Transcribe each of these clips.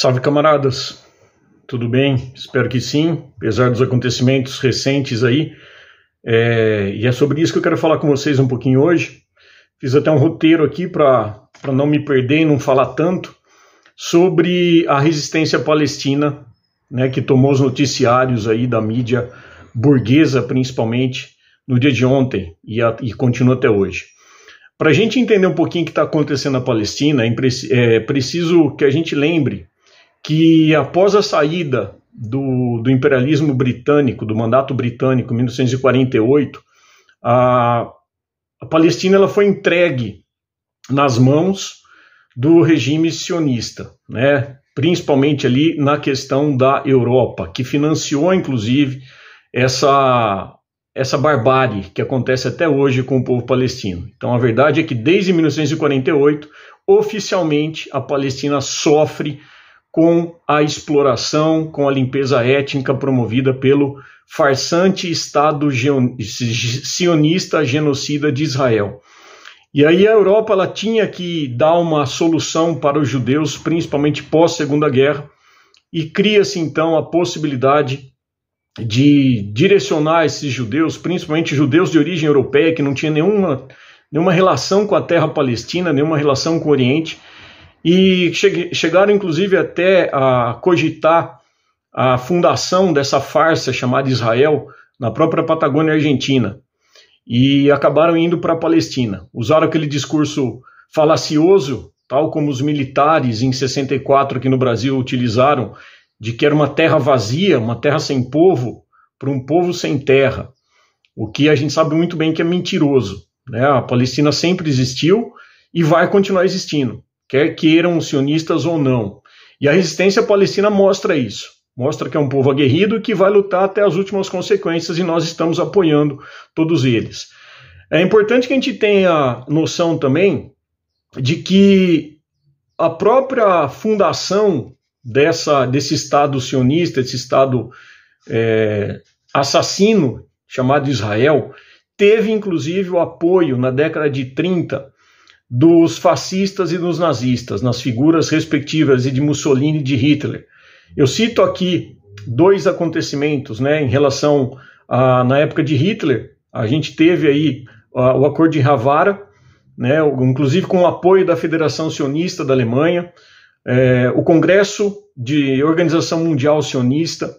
Salve camaradas, tudo bem? Espero que sim, apesar dos acontecimentos recentes aí. É, e é sobre isso que eu quero falar com vocês um pouquinho hoje. Fiz até um roteiro aqui para não me perder e não falar tanto sobre a resistência palestina, né, que tomou os noticiários aí da mídia burguesa, principalmente, no dia de ontem e, a, e continua até hoje. Para a gente entender um pouquinho o que está acontecendo na Palestina, é, é preciso que a gente lembre que após a saída do, do imperialismo britânico, do mandato britânico, em 1948, a, a Palestina ela foi entregue nas mãos do regime sionista, né? principalmente ali na questão da Europa, que financiou inclusive essa, essa barbárie que acontece até hoje com o povo palestino. Então a verdade é que desde 1948, oficialmente, a Palestina sofre com a exploração, com a limpeza étnica promovida pelo farsante Estado sionista genocida de Israel. E aí a Europa ela tinha que dar uma solução para os judeus, principalmente pós Segunda Guerra, e cria-se então a possibilidade de direcionar esses judeus, principalmente judeus de origem europeia que não tinham nenhuma nenhuma relação com a terra palestina, nenhuma relação com o Oriente, e chegaram inclusive até a cogitar a fundação dessa farsa chamada Israel na própria Patagônia Argentina e acabaram indo para a Palestina. Usaram aquele discurso falacioso, tal como os militares em 64 aqui no Brasil utilizaram, de que era uma terra vazia, uma terra sem povo, para um povo sem terra. O que a gente sabe muito bem que é mentiroso. Né? A Palestina sempre existiu e vai continuar existindo quer queiram os sionistas ou não. E a resistência palestina mostra isso. Mostra que é um povo aguerrido que vai lutar até as últimas consequências e nós estamos apoiando todos eles. É importante que a gente tenha noção também de que a própria fundação dessa, desse Estado sionista, desse Estado é, assassino chamado Israel, teve inclusive o apoio na década de 30 dos fascistas e dos nazistas, nas figuras respectivas de Mussolini e de Hitler. Eu cito aqui dois acontecimentos, né, em relação a na época de Hitler, a gente teve aí o Acordo de Havara, né, inclusive com o apoio da Federação Sionista da Alemanha, é, o Congresso de Organização Mundial Sionista,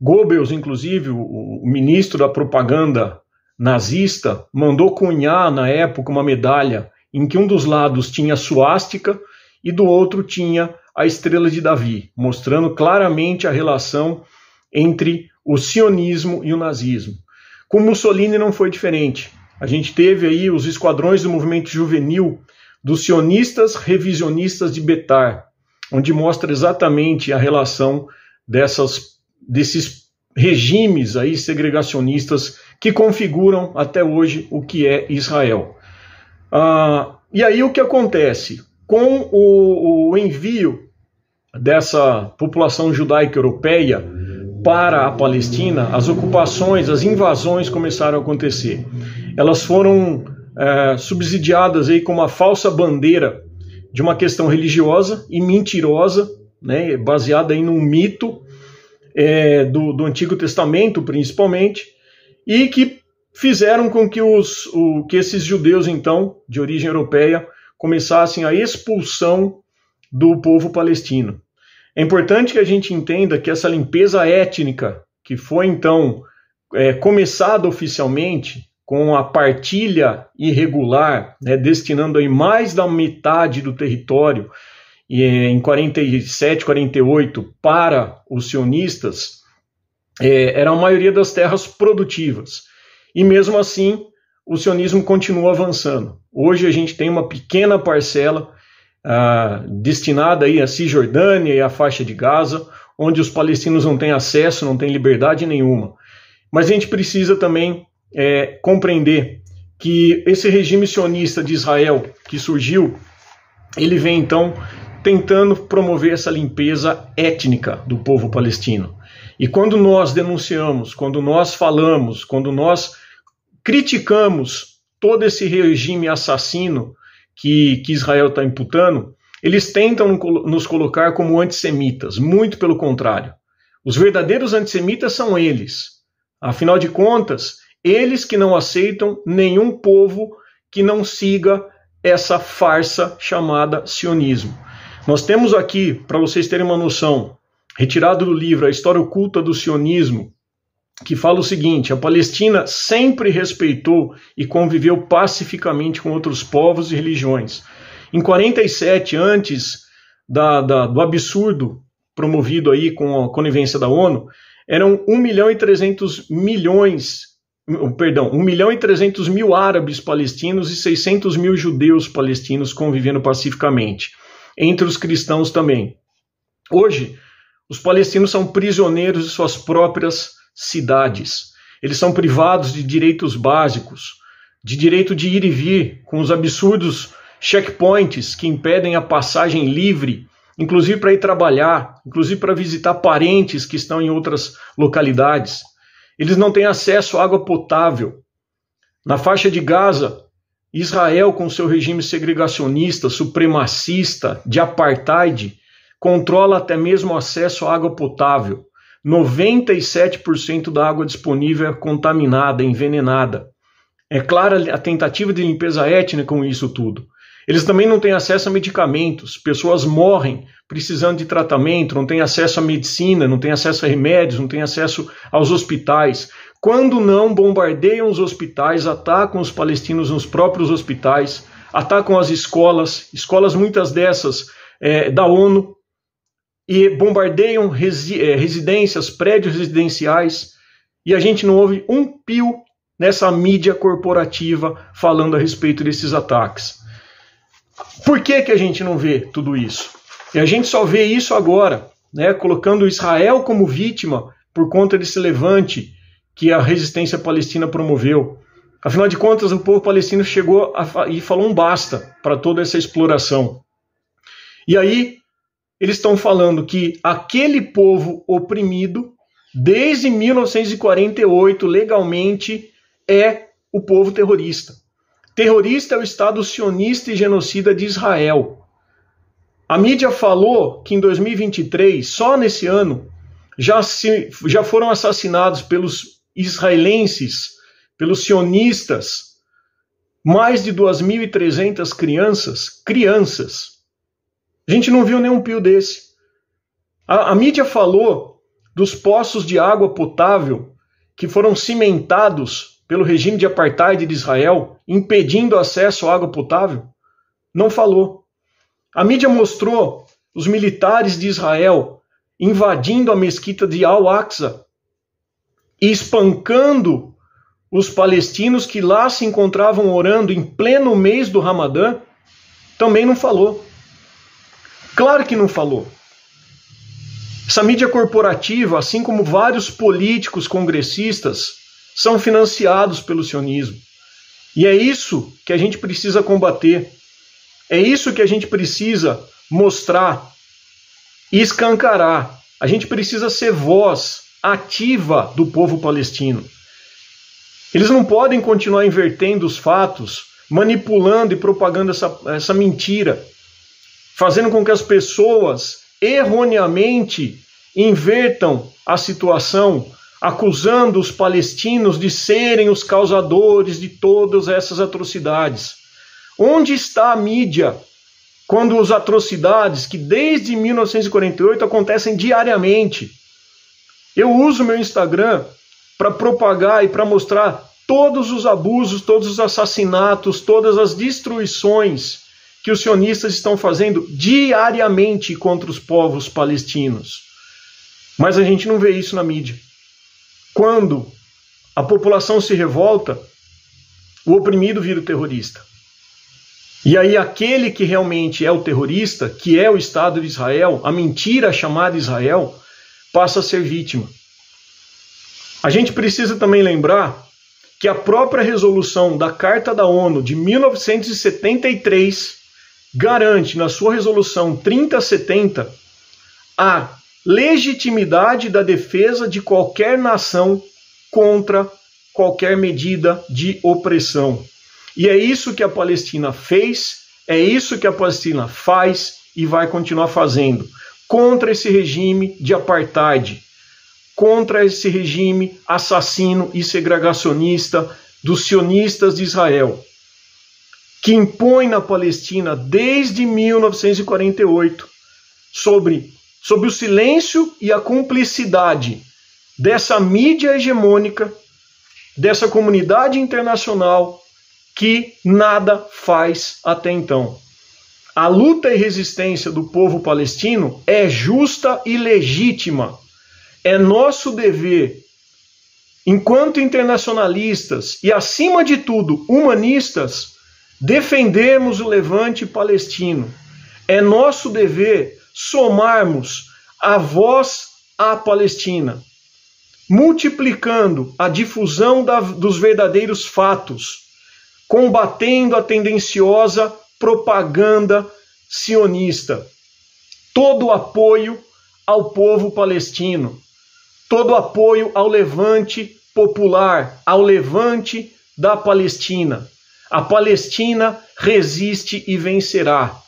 Goebbels, inclusive, o, o ministro da propaganda nazista, mandou cunhar na época uma medalha em que um dos lados tinha suástica e do outro tinha a estrela de Davi, mostrando claramente a relação entre o sionismo e o nazismo. Com Mussolini não foi diferente. A gente teve aí os esquadrões do movimento juvenil dos sionistas revisionistas de Betar, onde mostra exatamente a relação dessas, desses regimes aí segregacionistas que configuram até hoje o que é Israel. Ah, e aí o que acontece? Com o, o envio dessa população judaica europeia para a Palestina, as ocupações, as invasões começaram a acontecer. Elas foram é, subsidiadas aí com uma falsa bandeira de uma questão religiosa e mentirosa, né, baseada em um mito é, do, do Antigo Testamento, principalmente, e que fizeram com que, os, o, que esses judeus, então, de origem europeia, começassem a expulsão do povo palestino. É importante que a gente entenda que essa limpeza étnica, que foi então é, começada oficialmente com a partilha irregular, né, destinando aí mais da metade do território é, em 47, 48 para os sionistas, é, era a maioria das terras produtivas. E mesmo assim, o sionismo continua avançando. Hoje a gente tem uma pequena parcela ah, destinada aí à Cisjordânia e à faixa de Gaza, onde os palestinos não têm acesso, não têm liberdade nenhuma. Mas a gente precisa também é, compreender que esse regime sionista de Israel que surgiu, ele vem então tentando promover essa limpeza étnica do povo palestino. E quando nós denunciamos, quando nós falamos, quando nós criticamos todo esse regime assassino que, que Israel está imputando, Eles tentam nos colocar como antissemitas, muito pelo contrário. Os verdadeiros antissemitas são eles. Afinal de contas, eles que não aceitam nenhum povo que não siga essa farsa chamada sionismo. Nós temos aqui, para vocês terem uma noção, retirado do livro A História Oculta do Sionismo, que fala o seguinte: a Palestina sempre respeitou e conviveu pacificamente com outros povos e religiões. Em 47, antes da, da, do absurdo promovido aí com a conivência da ONU, eram 1 milhão e 300 milhões, perdão, 1 milhão e 300 mil árabes palestinos e 600 mil judeus palestinos convivendo pacificamente, entre os cristãos também. Hoje, os palestinos são prisioneiros de suas próprias cidades. Eles são privados de direitos básicos, de direito de ir e vir, com os absurdos checkpoints que impedem a passagem livre, inclusive para ir trabalhar, inclusive para visitar parentes que estão em outras localidades. Eles não têm acesso à água potável. Na faixa de Gaza, Israel, com seu regime segregacionista, supremacista, de apartheid, controla até mesmo o acesso à água potável. 97% da água disponível é contaminada, envenenada. É clara a tentativa de limpeza étnica com isso tudo. Eles também não têm acesso a medicamentos, pessoas morrem precisando de tratamento, não têm acesso à medicina, não têm acesso a remédios, não têm acesso aos hospitais. Quando não bombardeiam os hospitais, atacam os palestinos nos próprios hospitais, atacam as escolas, escolas muitas dessas é, da ONU, e bombardeiam resi é, residências, prédios residenciais, e a gente não ouve um pio nessa mídia corporativa falando a respeito desses ataques. Por que, que a gente não vê tudo isso? E a gente só vê isso agora, né, colocando Israel como vítima por conta desse levante que a resistência palestina promoveu. Afinal de contas, o povo palestino chegou a, e falou um basta para toda essa exploração. E aí, eles estão falando que aquele povo oprimido, desde 1948, legalmente, é o povo terrorista. Terrorista é o Estado sionista e genocida de Israel. A mídia falou que em 2023, só nesse ano, já, se, já foram assassinados pelos israelenses, pelos sionistas, mais de 2.300 crianças, crianças. A gente não viu nenhum pio desse. A, a mídia falou dos poços de água potável que foram cimentados pelo regime de apartheid de Israel, impedindo acesso à água potável? Não falou. A mídia mostrou os militares de Israel invadindo a mesquita de Al-Aqsa e espancando os palestinos que lá se encontravam orando em pleno mês do Ramadã? Também não falou. Claro que não falou. Essa mídia corporativa, assim como vários políticos congressistas, são financiados pelo sionismo. E é isso que a gente precisa combater. É isso que a gente precisa mostrar e escancarar. A gente precisa ser voz ativa do povo palestino. Eles não podem continuar invertendo os fatos, manipulando e propagando essa, essa mentira, fazendo com que as pessoas erroneamente invertam a situação acusando os palestinos de serem os causadores de todas essas atrocidades. Onde está a mídia quando as atrocidades que desde 1948 acontecem diariamente? Eu uso meu Instagram para propagar e para mostrar todos os abusos, todos os assassinatos, todas as destruições que os sionistas estão fazendo diariamente contra os povos palestinos. Mas a gente não vê isso na mídia. Quando a população se revolta, o oprimido vira o terrorista. E aí, aquele que realmente é o terrorista, que é o Estado de Israel, a mentira chamada Israel, passa a ser vítima. A gente precisa também lembrar que a própria resolução da Carta da ONU de 1973 garante, na sua resolução 3070, a legitimidade da defesa de qualquer nação contra qualquer medida de opressão. E é isso que a Palestina fez, é isso que a Palestina faz e vai continuar fazendo contra esse regime de apartheid, contra esse regime assassino e segregacionista dos sionistas de Israel, que impõe na Palestina desde 1948 sobre, sobre o silêncio e a cumplicidade dessa mídia hegemônica, dessa comunidade internacional que nada faz até então. A luta e resistência do povo palestino é justa e legítima. É nosso dever, enquanto internacionalistas e, acima de tudo, humanistas, defendermos o levante palestino. É nosso dever somarmos a voz à Palestina, multiplicando a difusão da, dos verdadeiros fatos, combatendo a tendenciosa propaganda sionista. Todo apoio ao povo palestino, todo apoio ao levante popular, ao levante da Palestina. A Palestina resiste e vencerá.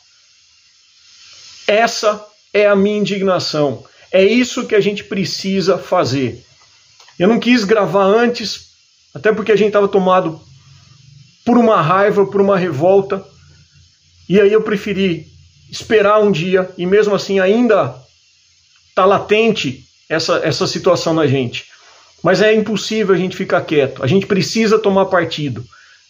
Essa é a minha indignação. É isso que a gente precisa fazer. Eu não quis gravar antes, até porque a gente estava tomado por uma raiva, por uma revolta. E aí eu preferi esperar um dia e mesmo assim ainda está latente essa, essa situação na gente. Mas é impossível a gente ficar quieto. A gente precisa tomar partido.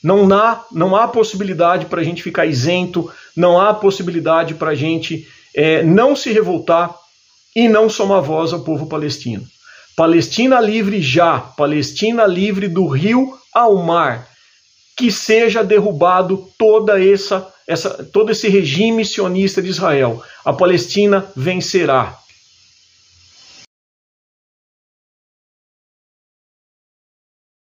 Não há, não há possibilidade para a gente ficar isento, não há possibilidade para a gente é, não se revoltar e não somar voz ao povo palestino. Palestina livre já, Palestina livre do rio ao mar. Que seja derrubado toda essa, essa, todo esse regime sionista de Israel. A Palestina vencerá.